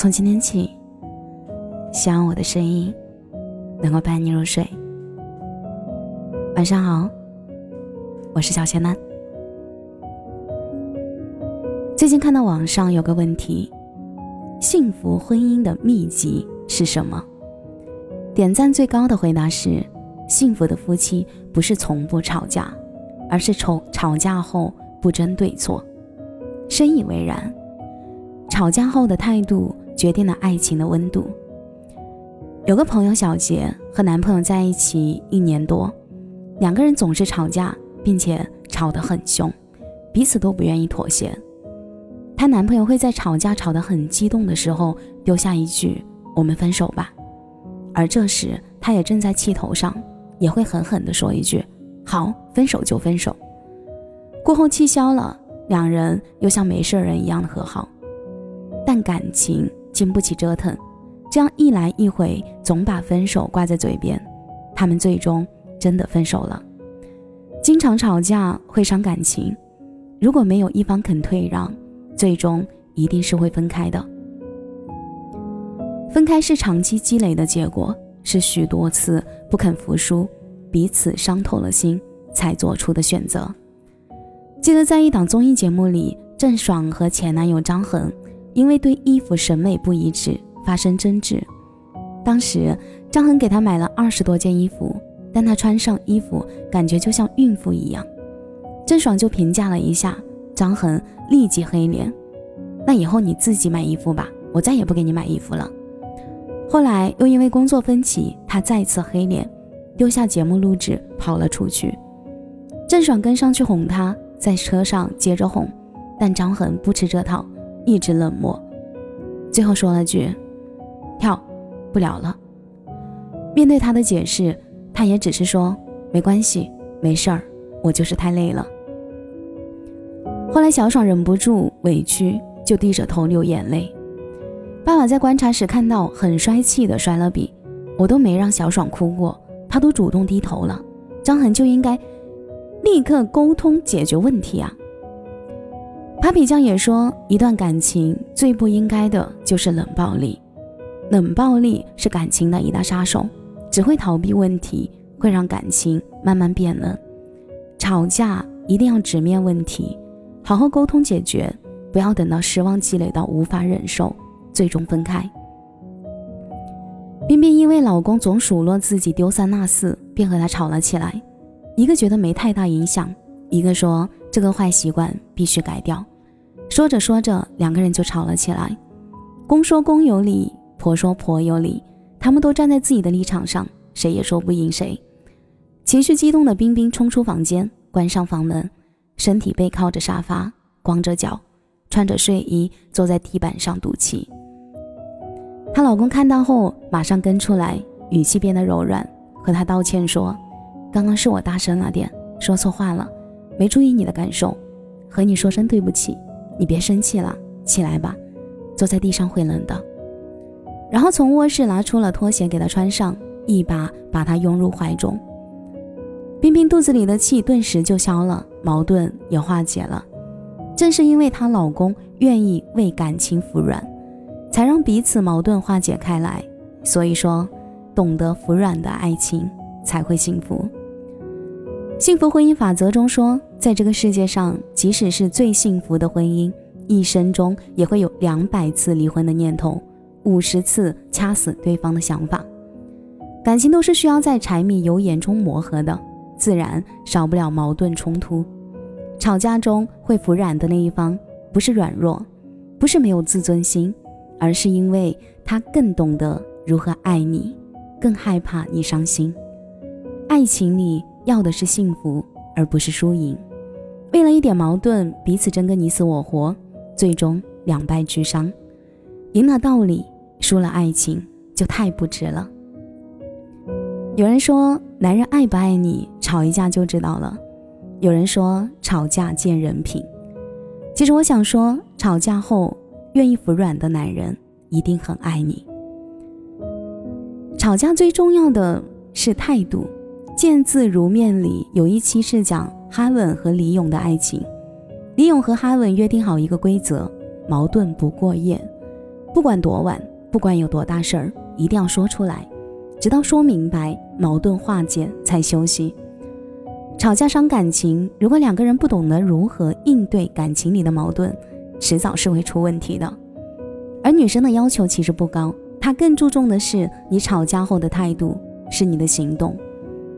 从今天起，希望我的声音能够伴你入睡。晚上好，我是小仙男。最近看到网上有个问题：幸福婚姻的秘籍是什么？点赞最高的回答是：幸福的夫妻不是从不吵架，而是吵吵架后不争对错。深以为然，吵架后的态度决定了爱情的温度。有个朋友小杰和男朋友在一起一年多，两个人总是吵架，并且吵得很凶，彼此都不愿意妥协。她男朋友会在吵架吵得很激动的时候丢下一句“我们分手吧”，而这时她也正在气头上，也会狠狠地说一句“好，分手就分手”。过后气消了。两人又像没事人一样的和好，但感情经不起折腾，这样一来一回，总把分手挂在嘴边，他们最终真的分手了。经常吵架会伤感情，如果没有一方肯退让，最终一定是会分开的。分开是长期积累的结果，是许多次不肯服输，彼此伤透了心才做出的选择。记得在一档综艺节目里，郑爽和前男友张恒因为对衣服审美不一致发生争执。当时张恒给她买了二十多件衣服，但她穿上衣服感觉就像孕妇一样。郑爽就评价了一下，张恒立即黑脸：“那以后你自己买衣服吧，我再也不给你买衣服了。”后来又因为工作分歧，他再次黑脸，丢下节目录制跑了出去。郑爽跟上去哄他。在车上接着哄，但张恒不吃这套，一直冷漠，最后说了句：“跳不了了。”面对他的解释，他也只是说：“没关系，没事儿，我就是太累了。”后来小爽忍不住委屈，就低着头流眼泪。爸爸在观察时看到，很帅气的摔了笔，我都没让小爽哭过，他都主动低头了，张恒就应该。立刻沟通解决问题啊！Papi 酱也说，一段感情最不应该的就是冷暴力，冷暴力是感情的一大杀手，只会逃避问题，会让感情慢慢变冷。吵架一定要直面问题，好好沟通解决，不要等到失望积累到无法忍受，最终分开。冰冰因为老公总数落自己丢三落四，便和他吵了起来。一个觉得没太大影响，一个说这个坏习惯必须改掉。说着说着，两个人就吵了起来。公说公有理，婆说婆有理，他们都站在自己的立场上，谁也说不赢谁。情绪激动的冰冰冲出房间，关上房门，身体背靠着沙发，光着脚，穿着睡衣坐在地板上赌气。她老公看到后，马上跟出来，语气变得柔软，和她道歉说。刚刚是我大声了点，说错话了，没注意你的感受，和你说声对不起。你别生气了，起来吧，坐在地上会冷的。然后从卧室拿出了拖鞋给他穿上，一把把他拥入怀中。冰冰肚子里的气顿时就消了，矛盾也化解了。正是因为她老公愿意为感情服软，才让彼此矛盾化解开来。所以说，懂得服软的爱情才会幸福。幸福婚姻法则中说，在这个世界上，即使是最幸福的婚姻，一生中也会有两百次离婚的念头，五十次掐死对方的想法。感情都是需要在柴米油盐中磨合的，自然少不了矛盾冲突。吵架中会服软的那一方，不是软弱，不是没有自尊心，而是因为他更懂得如何爱你，更害怕你伤心。爱情里。要的是幸福，而不是输赢。为了一点矛盾，彼此争个你死我活，最终两败俱伤。赢了道理，输了爱情，就太不值了。有人说，男人爱不爱你，吵一架就知道了。有人说，吵架见人品。其实我想说，吵架后愿意服软的男人，一定很爱你。吵架最重要的是态度。见字如面里有一期是讲哈文和李勇的爱情，李勇和哈文约定好一个规则：矛盾不过夜。不管多晚，不管有多大事儿，一定要说出来，直到说明白，矛盾化解才休息。吵架伤感情，如果两个人不懂得如何应对感情里的矛盾，迟早是会出问题的。而女生的要求其实不高，她更注重的是你吵架后的态度，是你的行动，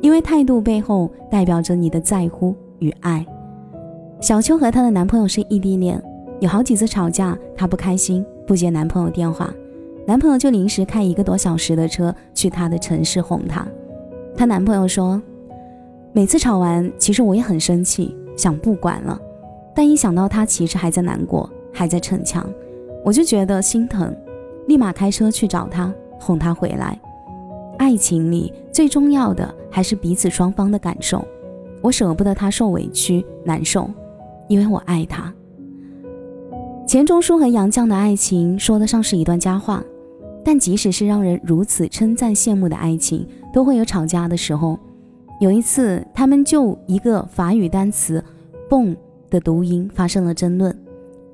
因为态度背后代表着你的在乎与爱。小秋和她的男朋友是异地恋，有好几次吵架，她不开心，不接男朋友电话，男朋友就临时开一个多小时的车去她的城市哄她。她男朋友说，每次吵完，其实我也很生气，想不管了，但一想到她其实还在难过，还在逞强。我就觉得心疼，立马开车去找他，哄他回来。爱情里最重要的还是彼此双方的感受。我舍不得他受委屈难受，因为我爱他。钱钟书和杨绛的爱情说得上是一段佳话，但即使是让人如此称赞羡慕的爱情，都会有吵架的时候。有一次，他们就一个法语单词“蹦的读音发生了争论。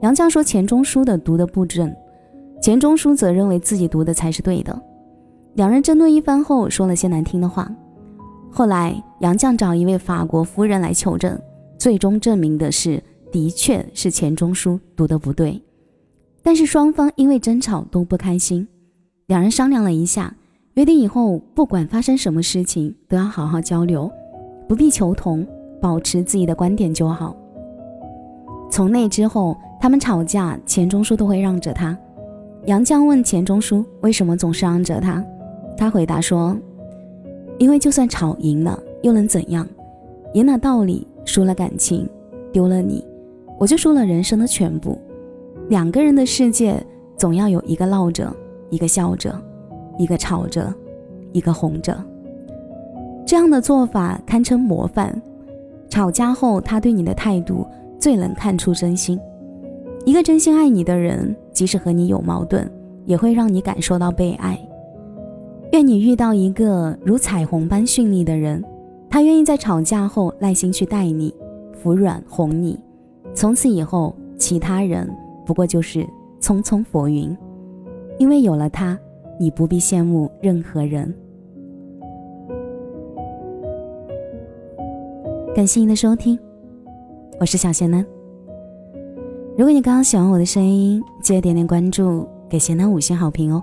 杨绛说钱钟书的读的不准，钱钟书则认为自己读的才是对的。两人争论一番后，说了些难听的话。后来杨绛找一位法国夫人来求证，最终证明的是，的确是钱钟书读的不对。但是双方因为争吵都不开心，两人商量了一下，约定以后不管发生什么事情都要好好交流，不必求同，保持自己的观点就好。从那之后。他们吵架，钱钟书都会让着他。杨绛问钱钟书为什么总是让着他，他回答说：“因为就算吵赢了，又能怎样？赢了道理，输了感情，丢了你，我就输了人生的全部。两个人的世界，总要有一个闹着，一个笑着，一个吵着，一个哄着。这样的做法堪称模范。吵架后，他对你的态度最能看出真心。”一个真心爱你的人，即使和你有矛盾，也会让你感受到被爱。愿你遇到一个如彩虹般绚丽的人，他愿意在吵架后耐心去待你，服软哄你。从此以后，其他人不过就是匆匆浮云。因为有了他，你不必羡慕任何人。感谢您的收听，我是小贤男。如果你刚刚喜欢我的声音，记得点点关注，给贤男五星好评哦。